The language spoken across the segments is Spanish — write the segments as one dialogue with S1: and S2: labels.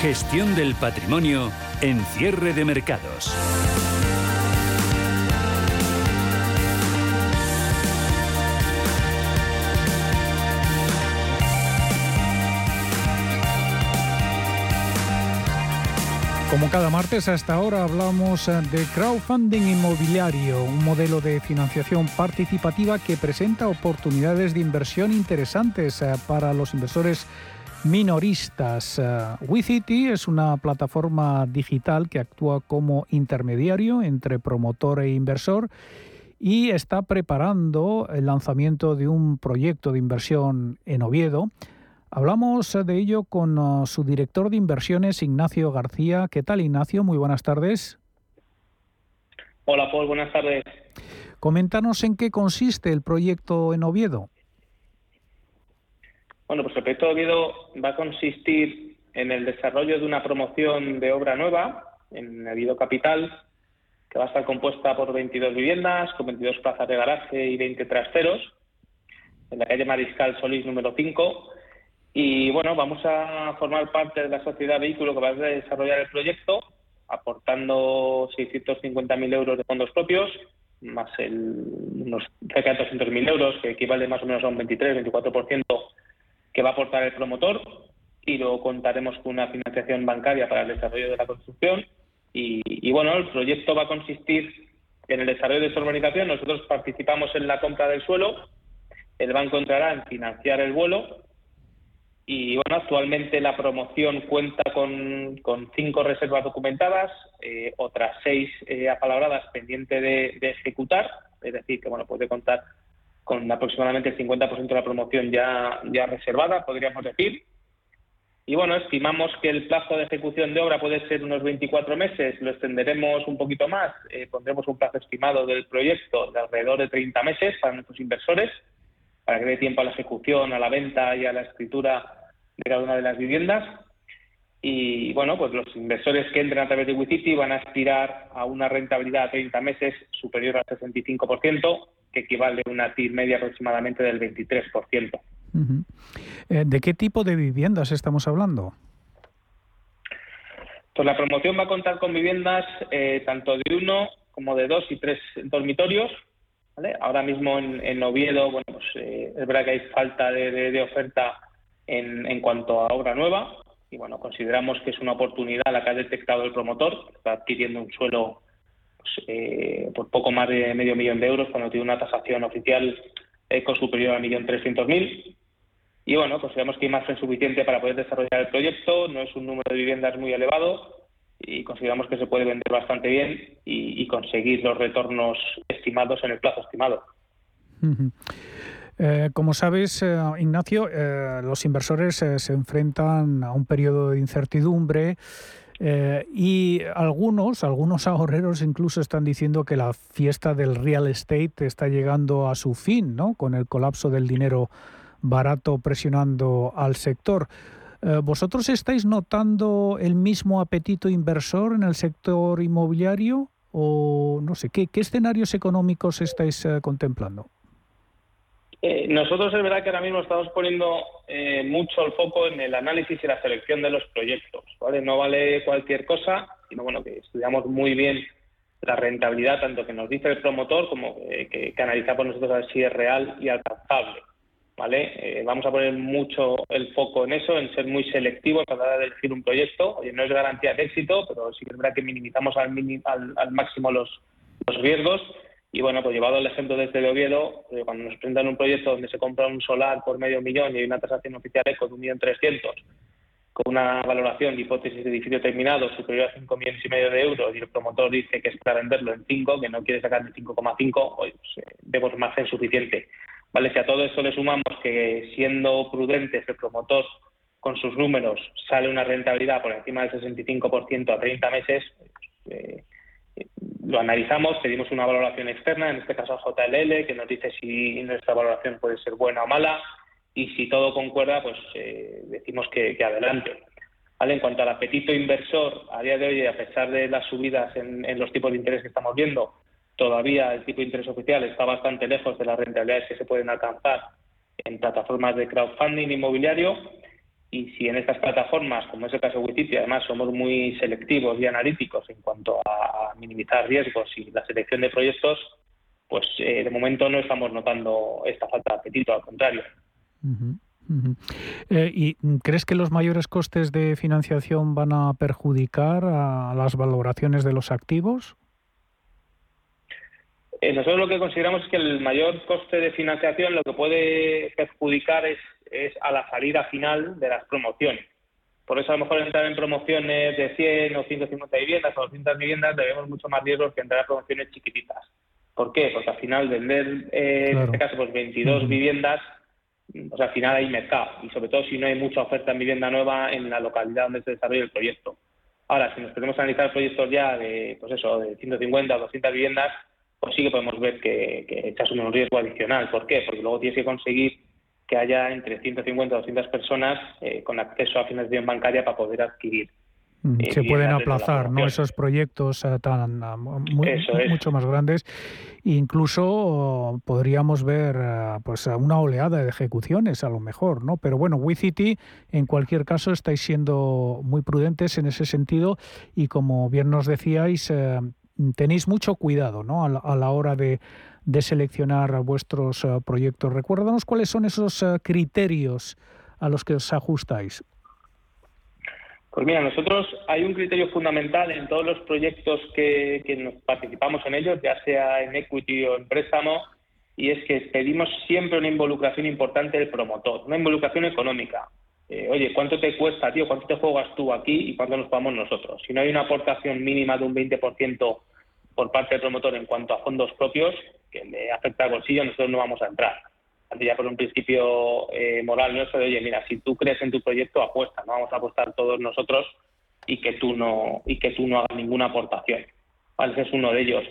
S1: Gestión del patrimonio en cierre de mercados.
S2: Como cada martes hasta ahora hablamos eh, de crowdfunding inmobiliario, un modelo de financiación participativa que presenta oportunidades de inversión interesantes eh, para los inversores minoristas. Eh, WeCity es una plataforma digital que actúa como intermediario entre promotor e inversor y está preparando el lanzamiento de un proyecto de inversión en Oviedo Hablamos de ello con uh, su director de inversiones, Ignacio García. ¿Qué tal, Ignacio? Muy buenas tardes.
S3: Hola, Paul. Buenas tardes.
S2: Coméntanos en qué consiste el proyecto en Oviedo.
S3: Bueno, pues el proyecto Oviedo va a consistir en el desarrollo de una promoción de obra nueva en Oviedo Capital, que va a estar compuesta por 22 viviendas, con 22 plazas de garaje y 20 trasteros, en la calle Mariscal Solís número 5 y bueno, vamos a formar parte de la sociedad vehículo que va a desarrollar el proyecto, aportando 650.000 euros de fondos propios, más el, unos cerca de 200.000 euros, que equivale más o menos a un 23-24% que va a aportar el promotor. Y luego contaremos con una financiación bancaria para el desarrollo de la construcción. Y, bueno, el proyecto va a consistir en el desarrollo de su urbanización. Nosotros participamos en la compra del suelo. El banco entrará en financiar el vuelo y bueno, actualmente la promoción cuenta con, cinco reservas documentadas, eh, otras seis eh, apalabradas pendientes de, ejecutar, es decir, que bueno, puede contar con aproximadamente el 50% de la promoción ya, reservada, podríamos decir. Y bueno, estimamos que el plazo de ejecución de obra puede ser unos 24 meses, lo extenderemos un poquito más, eh, pondremos un plazo estimado del proyecto de alrededor de 30 meses para nuestros inversores, para que dé tiempo a la ejecución, a la venta y a la escritura de cada una de las viviendas. Y bueno, pues los inversores que entren a través de WeCity van a aspirar a una rentabilidad a 30 meses superior al 65%, que equivale a una TIR media aproximadamente del 23%.
S2: Eh, ¿De qué tipo de viviendas estamos hablando?
S3: Pues la promoción va a contar con viviendas eh, tanto de uno como de dos y tres dormitorios. Ahora mismo en, Oviedo, bueno, pues eh, es verdad que hay falta de oferta en, cuanto a obra nueva. Y bueno, consideramos que es una oportunidad la que ha detectado el promotor, está adquiriendo un suelo eh, por poco más de medio millón de euros cuando tiene una tasación oficial eco superior a 1.300.000. Y bueno, consideramos que hay margen suficiente para poder desarrollar el proyecto, no es un número de viviendas muy elevado y consideramos que se puede vender bastante bien y, conseguir los retornos estimados en el plazo estimado.
S2: Eh, como sabes, eh, Ignacio, eh, los inversores se enfrentan a un periodo de incertidumbre y algunos, algunos ahorreros incluso están diciendo que la fiesta del real estate está llegando a su fin, ¿no? Con el colapso del dinero barato presionando al sector. ¿Vosotros estáis notando el mismo apetito inversor en el sector inmobiliario o no sé qué, qué escenarios económicos estáis contemplando?
S3: Eh, nosotros es verdad que ahora mismo estamos poniendo eh, mucho el foco en el análisis y la selección de los proyectos. ¿vale? No vale cualquier cosa, sino bueno que estudiamos muy bien la rentabilidad, tanto que nos dice el promotor como eh, que, que, analizamos nosotros a ver si es real y alcanzable. ¿vale? vamos a poner mucho el foco en eso, en ser muy selectivos a la de elegir un proyecto. Oye, no es garantía de éxito, pero sí que es verdad que minimizamos al, al, al máximo los, los riesgos y bueno, pues llevado el ejemplo desde de Oviedo, eh, cuando nos presentan un proyecto donde se compra un solar por medio millón y hay una tasación oficial de un millón trescientos, con una valoración de hipótesis de edificio terminado superior a cinco millones y medio de euros y el promotor dice que es para venderlo en 5, que no quiere sacar de 5,5, pues eh, vemos margen suficiente. Vale, si a todo eso le sumamos que siendo prudentes el promotor con sus números sale una rentabilidad por encima del 65% a 30 meses, pues, eh, lo analizamos, pedimos una valoración externa, en este caso a JLL, que nos dice si nuestra valoración puede ser buena o mala, y si todo concuerda, pues eh, decimos que, adelante. ¿Vale? En cuanto al apetito inversor, a día de hoy, a pesar de las subidas en, los tipos de interés que estamos viendo, todavía el tipo de interés oficial está bastante lejos de las rentabilidades que se pueden alcanzar en plataformas de crowdfunding inmobiliario. y si en estas plataformas, como es el caso de Wititi, además somos muy selectivos y analíticos en cuanto a minimizar riesgos y la selección de proyectos, pues eh, de momento no estamos notando esta falta de apetito, al contrario.
S2: Eh, ¿Y crees que los mayores costes de financiación van a perjudicar a las valoraciones de los activos?
S3: Eh, nosotros lo que consideramos es que el mayor coste de financiación lo que puede perjudicar es, es a la salida final de las promociones. Por eso a lo mejor entrar en promociones de 100 o 150 viviendas o 200 viviendas debemos mucho más riesgos que entrar en promociones chiquititas. ¿Por qué? Porque al final vender, eh, en este caso, pues 22 viviendas, pues al final hay mercado y sobre todo si no hay mucha oferta en vivienda nueva en la localidad donde se desarrolla el proyecto. Ahora, si nos queremos analizar proyectos ya de, pues eso, de 150 o 200 viviendas, pues sí que podemos ver que, que asume un riesgo adicional. ¿Por qué? Porque luego tienes que conseguir que haya entre 150 y 200 personas eh, con acceso a financiación bancaria para poder adquirir.
S2: Mm, eh, se pueden aplazar ¿no? esos proyectos eh, tan mucho más grandes incluso podríamos ver pues una oleada de ejecuciones a lo mejor no pero bueno WeCity en cualquier caso estáis siendo muy prudentes en ese sentido y como bien nos decíais tenéis mucho cuidado ¿no? a la hora de de seleccionar vuestros eh, proyectos. Recuérdanos cuáles son esos eh, criterios a los que os ajustáis.
S3: Pues mira, nosotros hay un criterio fundamental en todos los proyectos que, nos participamos en ellos, ya sea en equity o en préstamo, y es que pedimos siempre una involucración importante del promotor, una involucración económica. Eh, oye, ¿cuánto te cuesta, tío? ¿Cuánto te juegas tú aquí y cuánto nos pagamos nosotros? Si no hay una aportación mínima de un 20% por parte del promotor en cuanto a fondos propios, que le afecta al bolsillo, nosotros no vamos a entrar. ya por un principio eh, moral nuestro de, oye, mira, si tú crees en tu proyecto, apuesta, no vamos a apostar todos nosotros y que tú no y que tú no hagas ninguna aportación. Ese es uno de ellos.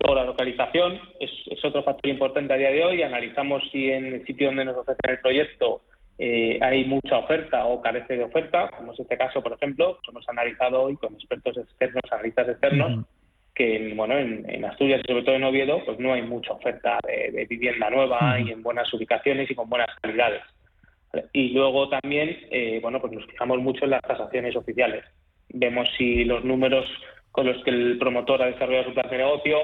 S3: Luego la localización es, otro factor importante a día de hoy. Analizamos si en el sitio donde nos ofrecen el proyecto eh, hay mucha oferta o carece de oferta, como es este caso, por ejemplo, hemos analizado hoy con expertos externos, analistas externos, que bueno, en, Asturias y sobre todo en Oviedo, pues no hay mucha oferta de, vivienda nueva y en buenas ubicaciones y con buenas calidades. Y luego también, eh, bueno, pues nos fijamos mucho en las tasaciones oficiales. Vemos si los números con los que el promotor ha desarrollado su plan de negocio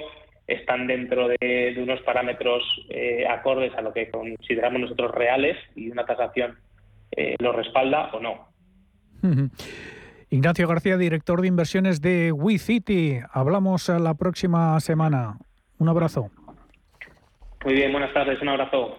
S3: están dentro de, unos parámetros eh, acordes a lo que consideramos nosotros reales y una tasación eh, lo respalda o no.
S2: Ignacio García, director de inversiones de WeCity. Hablamos la próxima semana. Un abrazo.
S3: Muy bien, buenas tardes, un abrazo.